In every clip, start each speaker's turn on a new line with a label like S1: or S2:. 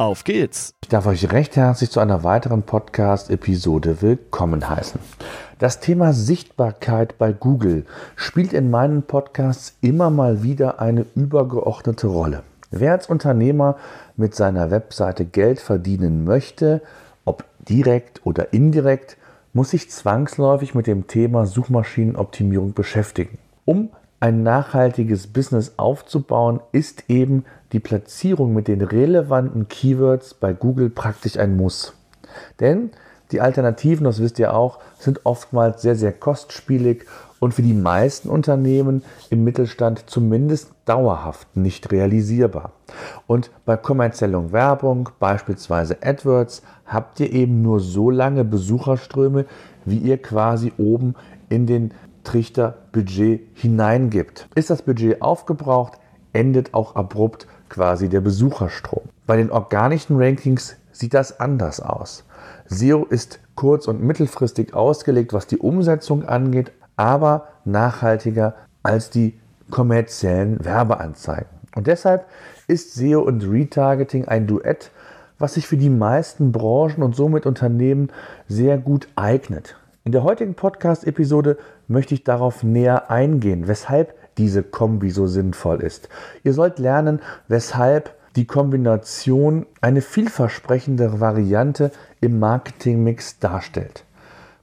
S1: Auf geht's!
S2: Ich darf euch recht herzlich zu einer weiteren Podcast-Episode willkommen heißen. Das Thema Sichtbarkeit bei Google spielt in meinen Podcasts immer mal wieder eine übergeordnete Rolle. Wer als Unternehmer mit seiner Webseite Geld verdienen möchte, ob direkt oder indirekt, muss sich zwangsläufig mit dem Thema Suchmaschinenoptimierung beschäftigen. Um ein nachhaltiges Business aufzubauen, ist eben die Platzierung mit den relevanten Keywords bei Google praktisch ein Muss. Denn die Alternativen, das wisst ihr auch, sind oftmals sehr, sehr kostspielig und für die meisten Unternehmen im Mittelstand zumindest dauerhaft nicht realisierbar. Und bei kommerzieller Werbung, beispielsweise AdWords, habt ihr eben nur so lange Besucherströme, wie ihr quasi oben in den Trichter Budget hineingibt. Ist das Budget aufgebraucht, endet auch abrupt quasi der Besucherstrom. Bei den organischen Rankings sieht das anders aus. SEO ist kurz- und mittelfristig ausgelegt, was die Umsetzung angeht, aber nachhaltiger als die kommerziellen Werbeanzeigen. Und deshalb ist SEO und Retargeting ein Duett, was sich für die meisten Branchen und somit Unternehmen sehr gut eignet. In der heutigen Podcast-Episode möchte ich darauf näher eingehen, weshalb diese Kombi so sinnvoll ist. Ihr sollt lernen, weshalb die Kombination eine vielversprechende Variante im Marketingmix darstellt.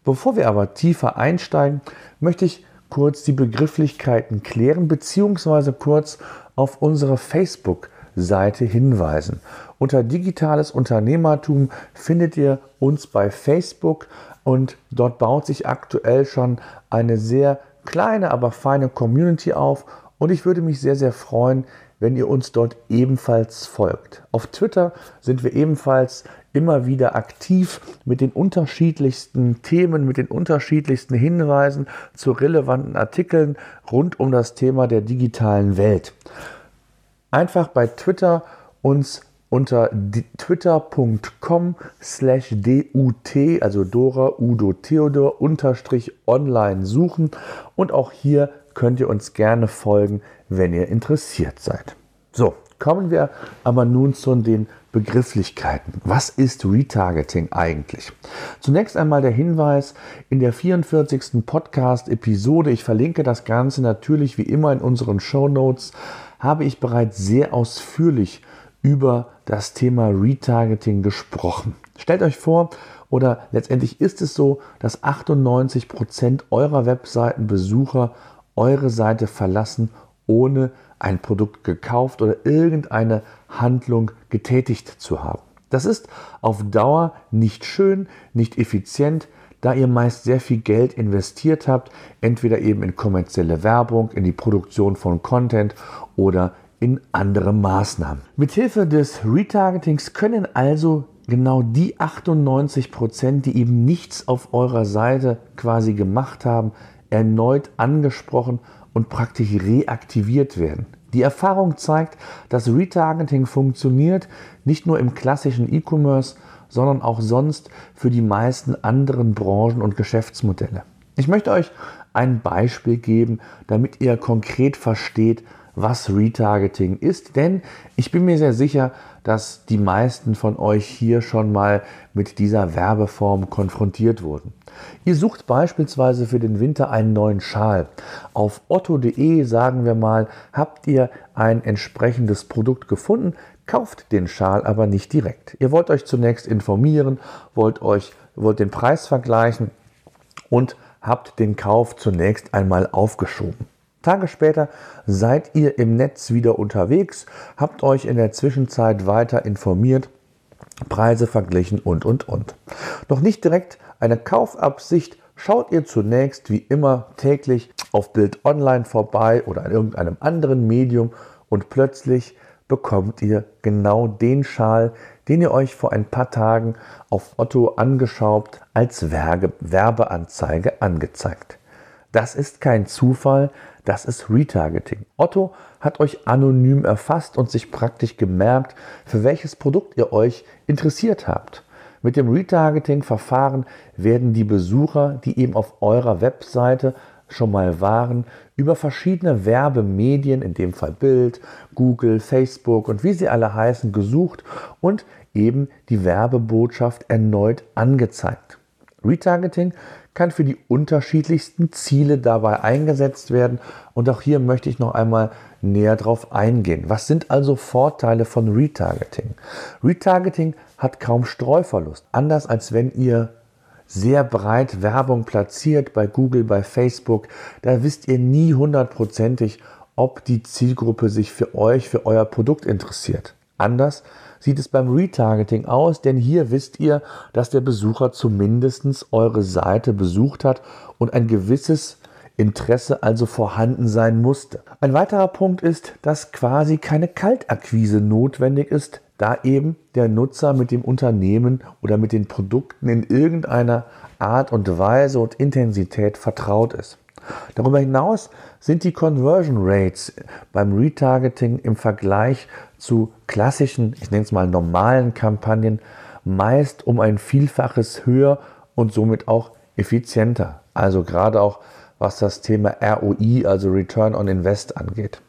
S2: Bevor wir aber tiefer einsteigen, möchte ich kurz die Begrifflichkeiten klären bzw. kurz auf unsere Facebook-Seite hinweisen. Unter digitales Unternehmertum findet ihr uns bei Facebook und dort baut sich aktuell schon eine sehr kleine, aber feine Community auf und ich würde mich sehr, sehr freuen, wenn ihr uns dort ebenfalls folgt. Auf Twitter sind wir ebenfalls immer wieder aktiv mit den unterschiedlichsten Themen, mit den unterschiedlichsten Hinweisen zu relevanten Artikeln rund um das Thema der digitalen Welt. Einfach bei Twitter uns unter twitter.com slash dut, also Dora Udo Theodor unterstrich online suchen und auch hier könnt ihr uns gerne folgen, wenn ihr interessiert seid. So, kommen wir aber nun zu den Begrifflichkeiten. Was ist Retargeting eigentlich? Zunächst einmal der Hinweis in der 44. Podcast-Episode, ich verlinke das Ganze natürlich wie immer in unseren Show Notes, habe ich bereits sehr ausführlich über das Thema Retargeting gesprochen. Stellt euch vor, oder letztendlich ist es so, dass 98 Prozent eurer Webseitenbesucher eure Seite verlassen, ohne ein Produkt gekauft oder irgendeine Handlung getätigt zu haben. Das ist auf Dauer nicht schön, nicht effizient, da ihr meist sehr viel Geld investiert habt, entweder eben in kommerzielle Werbung, in die Produktion von Content oder in andere Maßnahmen. Mithilfe des Retargetings können also genau die 98 Prozent, die eben nichts auf eurer Seite quasi gemacht haben, erneut angesprochen und praktisch reaktiviert werden. Die Erfahrung zeigt, dass Retargeting funktioniert nicht nur im klassischen E-Commerce, sondern auch sonst für die meisten anderen Branchen und Geschäftsmodelle. Ich möchte euch ein Beispiel geben, damit ihr konkret versteht, was Retargeting ist, denn ich bin mir sehr sicher, dass die meisten von euch hier schon mal mit dieser Werbeform konfrontiert wurden. Ihr sucht beispielsweise für den Winter einen neuen Schal. Auf otto.de sagen wir mal, habt ihr ein entsprechendes Produkt gefunden, kauft den Schal aber nicht direkt. Ihr wollt euch zunächst informieren, wollt euch wollt den Preis vergleichen und habt den Kauf zunächst einmal aufgeschoben. Tage später seid ihr im Netz wieder unterwegs, habt euch in der Zwischenzeit weiter informiert, Preise verglichen und, und, und. Noch nicht direkt eine Kaufabsicht, schaut ihr zunächst wie immer täglich auf Bild Online vorbei oder in irgendeinem anderen Medium und plötzlich bekommt ihr genau den Schal, den ihr euch vor ein paar Tagen auf Otto angeschaut als Werbe Werbeanzeige angezeigt. Das ist kein Zufall, Das ist Retargeting. Otto hat euch anonym erfasst und sich praktisch gemerkt, für welches Produkt ihr euch interessiert habt. Mit dem Retargeting-Verfahren werden die Besucher, die eben auf eurer Webseite schon mal waren, über verschiedene Werbemedien, in dem Fall Bild, Google, Facebook und wie sie alle heißen, gesucht und eben die Werbebotschaft erneut angezeigt. Retargeting kann für die unterschiedlichsten Ziele dabei eingesetzt werden und auch hier möchte ich noch einmal näher drauf eingehen. Was sind also Vorteile von Retargeting? Retargeting hat kaum Streuverlust, anders als wenn ihr sehr breit Werbung platziert bei Google, bei Facebook, da wisst ihr nie hundertprozentig, ob die Zielgruppe sich für euch, für euer Produkt interessiert. Anders sieht es beim Retargeting aus, denn hier wisst ihr, dass der Besucher zumindest eure Seite besucht hat und ein gewisses Interesse also vorhanden sein musste. Ein weiterer Punkt ist, dass quasi keine Kaltakquise notwendig ist, da eben der Nutzer mit dem Unternehmen oder mit den Produkten in irgendeiner Art und Weise und Intensität vertraut ist. Darüber hinaus sind die Conversion Rates beim Retargeting im Vergleich zu klassischen, ich nenne es mal normalen Kampagnen, meist um ein Vielfaches höher und somit auch effizienter. Also gerade auch was das Thema ROI, also Return on Invest angeht.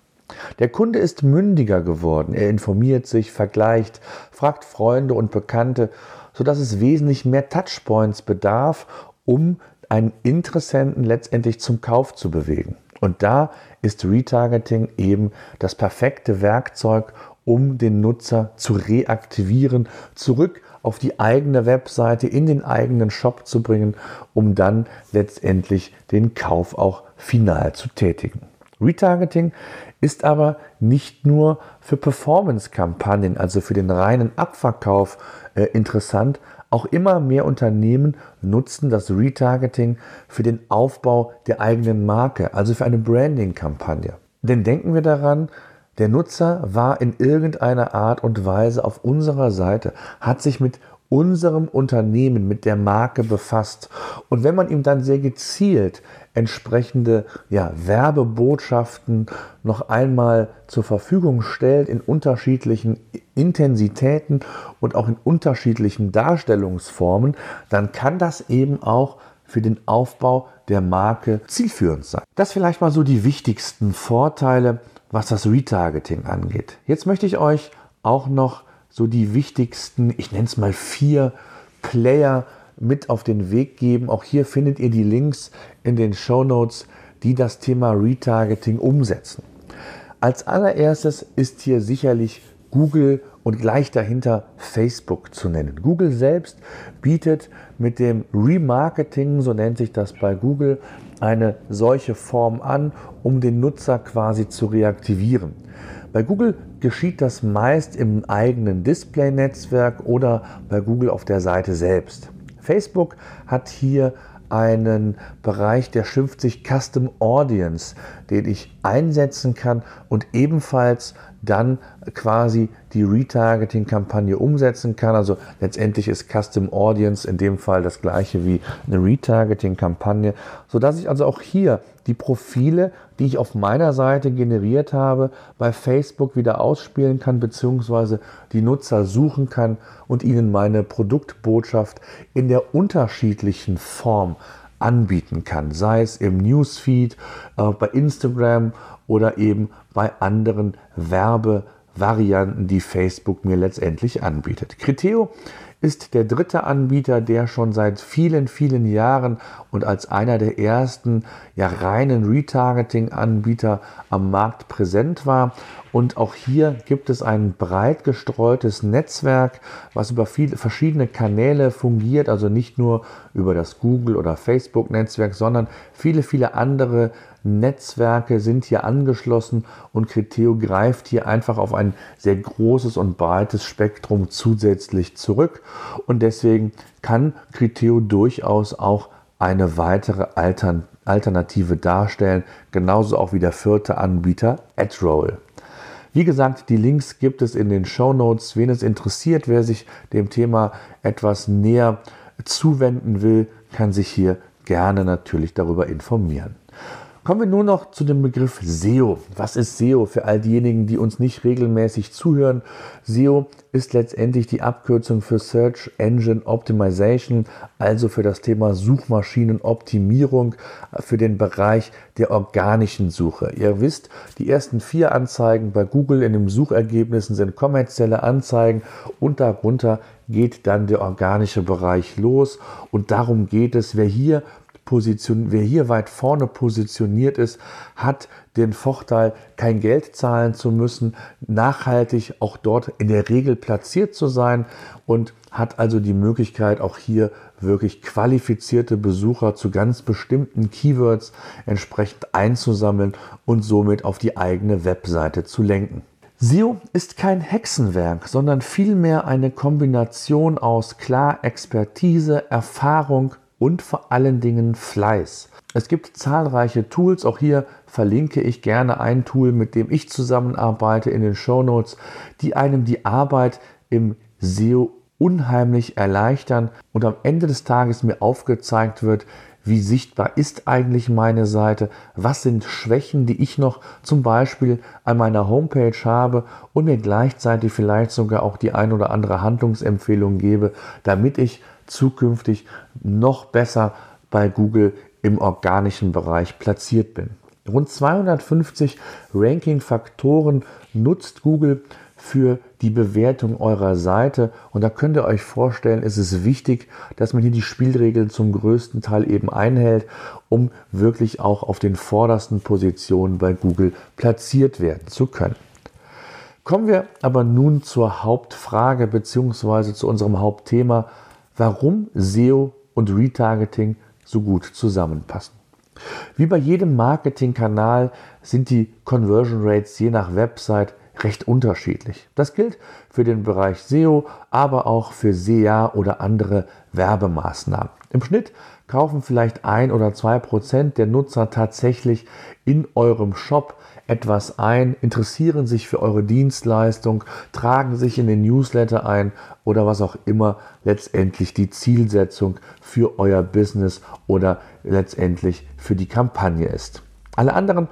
S2: Der Kunde ist mündiger geworden. Er informiert sich, vergleicht, fragt Freunde und Bekannte, sodass es wesentlich mehr Touchpoints bedarf, um einen Interessenten letztendlich zum Kauf zu bewegen. Und da ist Retargeting eben das perfekte Werkzeug, um den Nutzer zu reaktivieren, zurück auf die eigene Webseite, in den eigenen Shop zu bringen, um dann letztendlich den Kauf auch final zu tätigen. Retargeting ist aber nicht nur für Performance-Kampagnen, also für den reinen Abverkauf äh, interessant. Auch immer mehr Unternehmen nutzen das Retargeting für den Aufbau der eigenen Marke, also für eine Branding-Kampagne. Denn denken wir daran, der Nutzer war in irgendeiner Art und Weise auf unserer Seite, hat sich mit unserem Unternehmen, mit der Marke befasst. Und wenn man ihm dann sehr gezielt entsprechende ja, Werbebotschaften noch einmal zur Verfügung stellt in unterschiedlichen Intensitäten und auch in unterschiedlichen Darstellungsformen, dann kann das eben auch für den Aufbau der Marke zielführend sein. Das vielleicht mal so die wichtigsten Vorteile was das Retargeting angeht. Jetzt möchte ich euch auch noch so die wichtigsten, ich nenne es mal vier Player mit auf den Weg geben. Auch hier findet ihr die Links in den Show Notes, die das Thema Retargeting umsetzen. Als allererstes ist hier sicherlich Google und gleich dahinter Facebook zu nennen. Google selbst bietet mit dem Remarketing, so nennt sich das bei Google, eine solche Form an, um den Nutzer quasi zu reaktivieren. Bei Google geschieht das meist im eigenen Display-Netzwerk oder bei Google auf der Seite selbst. Facebook hat hier einen Bereich, der schimpft sich Custom Audience, den ich einsetzen kann und ebenfalls dann quasi die Retargeting-Kampagne umsetzen kann. Also letztendlich ist Custom Audience in dem Fall das gleiche wie eine Retargeting-Kampagne, sodass ich also auch hier die Profile, die ich auf meiner Seite generiert habe, bei Facebook wieder ausspielen kann, beziehungsweise die Nutzer suchen kann und ihnen meine Produktbotschaft in der unterschiedlichen Form anbieten kann, sei es im Newsfeed, äh, bei Instagram oder eben bei anderen Werbevarianten, die Facebook mir letztendlich anbietet. Criteo ist der dritte Anbieter, der schon seit vielen, vielen Jahren und als einer der ersten ja, reinen Retargeting-Anbieter am Markt präsent war. Und auch hier gibt es ein breit gestreutes Netzwerk, was über viele verschiedene Kanäle fungiert, also nicht nur über das Google- oder Facebook-Netzwerk, sondern viele, viele andere Netzwerke sind hier angeschlossen und Criteo greift hier einfach auf ein sehr großes und breites Spektrum zusätzlich zurück und deswegen kann Criteo durchaus auch eine weitere Altern Alternative darstellen, genauso auch wie der vierte Anbieter AdRoll. Wie gesagt, die Links gibt es in den Show Notes. Wen es interessiert, wer sich dem Thema etwas näher zuwenden will, kann sich hier gerne natürlich darüber informieren. Kommen wir nur noch zu dem Begriff SEO. Was ist SEO für all diejenigen, die uns nicht regelmäßig zuhören? SEO ist letztendlich die Abkürzung für Search Engine Optimization, also für das Thema Suchmaschinenoptimierung, für den Bereich der organischen Suche. Ihr wisst, die ersten vier Anzeigen bei Google in den Suchergebnissen sind kommerzielle Anzeigen und darunter geht dann der organische Bereich los und darum geht es, wer hier Position, wer hier weit vorne positioniert ist, hat den Vorteil, kein Geld zahlen zu müssen, nachhaltig auch dort in der Regel platziert zu sein und hat also die Möglichkeit, auch hier wirklich qualifizierte Besucher zu ganz bestimmten Keywords entsprechend einzusammeln und somit auf die eigene Webseite zu lenken. SEO ist kein Hexenwerk, sondern vielmehr eine Kombination aus klar Expertise, Erfahrung, und vor allen Dingen Fleiß. Es gibt zahlreiche Tools, auch hier verlinke ich gerne ein Tool, mit dem ich zusammenarbeite in den Show Notes, die einem die Arbeit im SEO unheimlich erleichtern und am Ende des Tages mir aufgezeigt wird, wie sichtbar ist eigentlich meine Seite, was sind Schwächen, die ich noch zum Beispiel an meiner Homepage habe und mir gleichzeitig vielleicht sogar auch die ein oder andere Handlungsempfehlung gebe, damit ich zukünftig noch besser bei Google im organischen Bereich platziert bin. Rund 250 Ranking-Faktoren nutzt Google für die Bewertung eurer Seite. Und da könnt ihr euch vorstellen, ist es wichtig, dass man hier die Spielregeln zum größten Teil eben einhält, um wirklich auch auf den vordersten Positionen bei Google platziert werden zu können. Kommen wir aber nun zur Hauptfrage bzw. zu unserem Hauptthema, warum SEO und Retargeting so gut zusammenpassen. Wie bei jedem Marketingkanal sind die Conversion Rates je nach Website recht unterschiedlich. Das gilt für den Bereich SEO, aber auch für SEA oder andere Werbemaßnahmen. Im Schnitt kaufen vielleicht ein oder zwei Prozent der Nutzer tatsächlich in eurem Shop etwas ein, interessieren sich für eure Dienstleistung, tragen sich in den Newsletter ein oder was auch immer letztendlich die Zielsetzung für euer Business oder letztendlich für die Kampagne ist. Alle anderen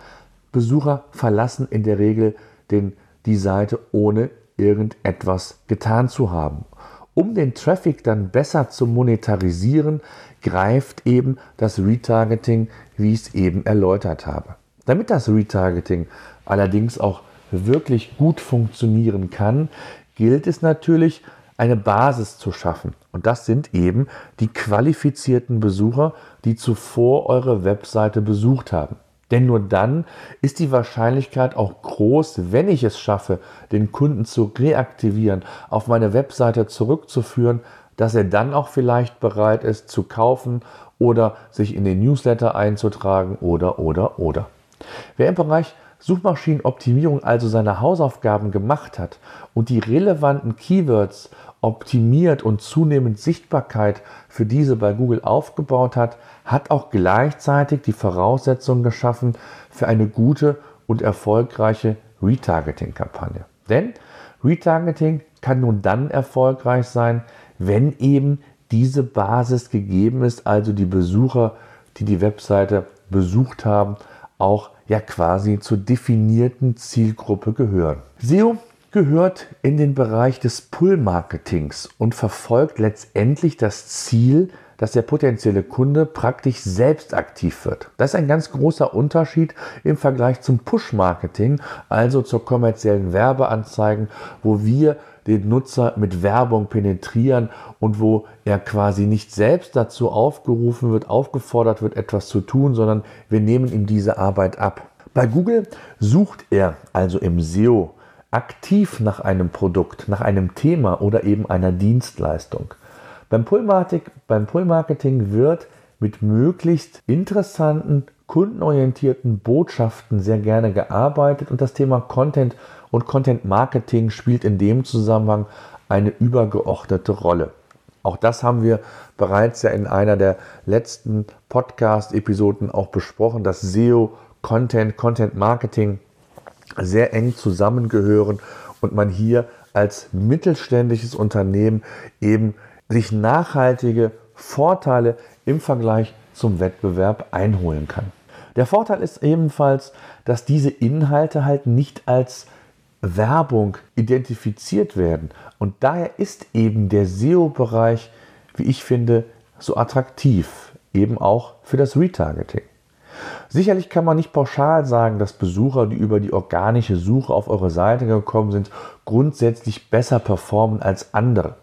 S2: Besucher verlassen in der Regel den, die Seite ohne irgendetwas getan zu haben. Um den Traffic dann besser zu monetarisieren, greift eben das Retargeting, wie ich es eben erläutert habe. Damit das Retargeting allerdings auch wirklich gut funktionieren kann, gilt es natürlich, eine Basis zu schaffen. Und das sind eben die qualifizierten Besucher, die zuvor eure Webseite besucht haben. Denn nur dann ist die Wahrscheinlichkeit auch groß, wenn ich es schaffe, den Kunden zu reaktivieren, auf meine Webseite zurückzuführen, dass er dann auch vielleicht bereit ist zu kaufen oder sich in den Newsletter einzutragen oder oder oder. Wer im Bereich Suchmaschinenoptimierung also seine Hausaufgaben gemacht hat und die relevanten Keywords optimiert und zunehmend Sichtbarkeit für diese bei Google aufgebaut hat, hat auch gleichzeitig die Voraussetzungen geschaffen für eine gute und erfolgreiche Retargeting-Kampagne. Denn Retargeting kann nun dann erfolgreich sein, wenn eben diese Basis gegeben ist, also die Besucher, die die Webseite besucht haben, auch ja quasi zur definierten Zielgruppe gehören. SEO gehört in den Bereich des Pull-Marketings und verfolgt letztendlich das Ziel, dass der potenzielle Kunde praktisch selbst aktiv wird. Das ist ein ganz großer Unterschied im Vergleich zum Push-Marketing, also zur kommerziellen Werbeanzeigen, wo wir den Nutzer mit Werbung penetrieren und wo er quasi nicht selbst dazu aufgerufen wird, aufgefordert wird, etwas zu tun, sondern wir nehmen ihm diese Arbeit ab. Bei Google sucht er also im SEO aktiv nach einem Produkt, nach einem Thema oder eben einer Dienstleistung. Beim Pull-Marketing wird mit möglichst interessanten, kundenorientierten Botschaften sehr gerne gearbeitet und das Thema Content und Content Marketing spielt in dem Zusammenhang eine übergeordnete Rolle. Auch das haben wir bereits ja in einer der letzten Podcast-Episoden auch besprochen, dass SEO, Content, Content Marketing sehr eng zusammengehören und man hier als mittelständisches Unternehmen eben sich nachhaltige Vorteile im Vergleich zum Wettbewerb einholen kann. Der Vorteil ist ebenfalls, dass diese Inhalte halt nicht als Werbung identifiziert werden. Und daher ist eben der SEO-Bereich, wie ich finde, so attraktiv, eben auch für das Retargeting. Sicherlich kann man nicht pauschal sagen, dass Besucher, die über die organische Suche auf eure Seite gekommen sind, grundsätzlich besser performen als andere.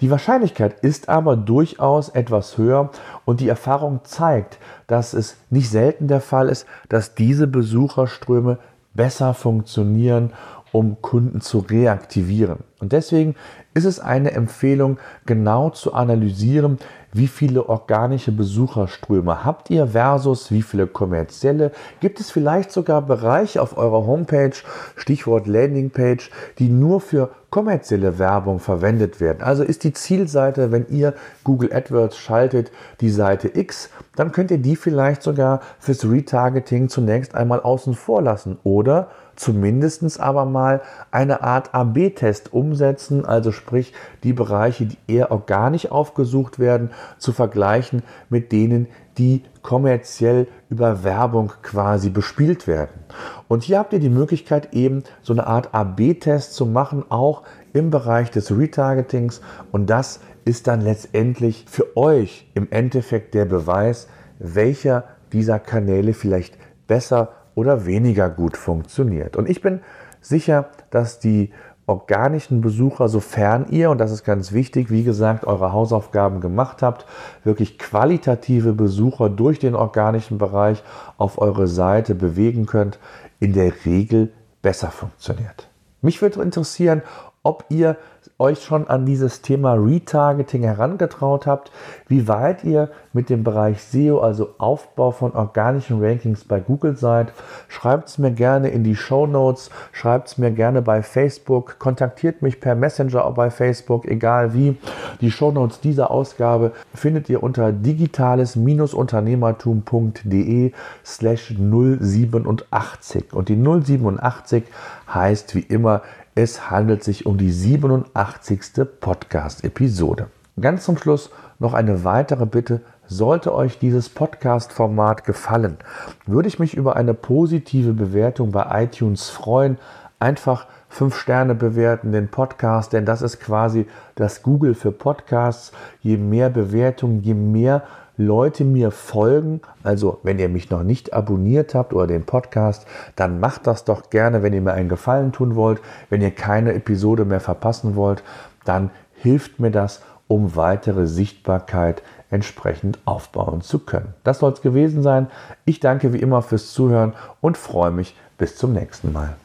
S2: Die Wahrscheinlichkeit ist aber durchaus etwas höher und die Erfahrung zeigt, dass es nicht selten der Fall ist, dass diese Besucherströme besser funktionieren um Kunden zu reaktivieren. Und deswegen ist es eine Empfehlung, genau zu analysieren, wie viele organische Besucherströme habt ihr versus wie viele kommerzielle. Gibt es vielleicht sogar Bereiche auf eurer Homepage, Stichwort Landingpage, die nur für kommerzielle Werbung verwendet werden. Also ist die Zielseite, wenn ihr Google AdWords schaltet, die Seite X, dann könnt ihr die vielleicht sogar fürs Retargeting zunächst einmal außen vor lassen oder zumindest aber mal eine Art AB-Test umsetzen, also sprich die Bereiche, die eher organisch aufgesucht werden, zu vergleichen mit denen, die kommerziell über Werbung quasi bespielt werden. Und hier habt ihr die Möglichkeit eben so eine Art AB-Test zu machen, auch im Bereich des Retargetings. Und das ist dann letztendlich für euch im Endeffekt der Beweis, welcher dieser Kanäle vielleicht besser oder weniger gut funktioniert. Und ich bin sicher, dass die organischen Besucher, sofern ihr, und das ist ganz wichtig, wie gesagt, eure Hausaufgaben gemacht habt, wirklich qualitative Besucher durch den organischen Bereich auf eure Seite bewegen könnt, in der Regel besser funktioniert. Mich würde interessieren, ob ihr euch schon an dieses Thema Retargeting herangetraut habt, wie weit ihr mit dem Bereich SEO, also Aufbau von organischen Rankings bei Google seid. Schreibt es mir gerne in die Show Notes, schreibt es mir gerne bei Facebook, kontaktiert mich per Messenger auch bei Facebook, egal wie. Die Show Notes dieser Ausgabe findet ihr unter digitales-unternehmertum.de slash 087 und die 087 heißt wie immer es handelt sich um die 87. Podcast-Episode. Ganz zum Schluss noch eine weitere Bitte. Sollte euch dieses Podcast-Format gefallen, würde ich mich über eine positive Bewertung bei iTunes freuen. Einfach fünf Sterne bewerten den Podcast, denn das ist quasi das Google für Podcasts. Je mehr Bewertungen, je mehr Leute mir folgen, also wenn ihr mich noch nicht abonniert habt oder den Podcast, dann macht das doch gerne, wenn ihr mir einen Gefallen tun wollt. Wenn ihr keine Episode mehr verpassen wollt, dann hilft mir das, um weitere Sichtbarkeit entsprechend aufbauen zu können. Das soll es gewesen sein. Ich danke wie immer fürs Zuhören und freue mich bis zum nächsten Mal.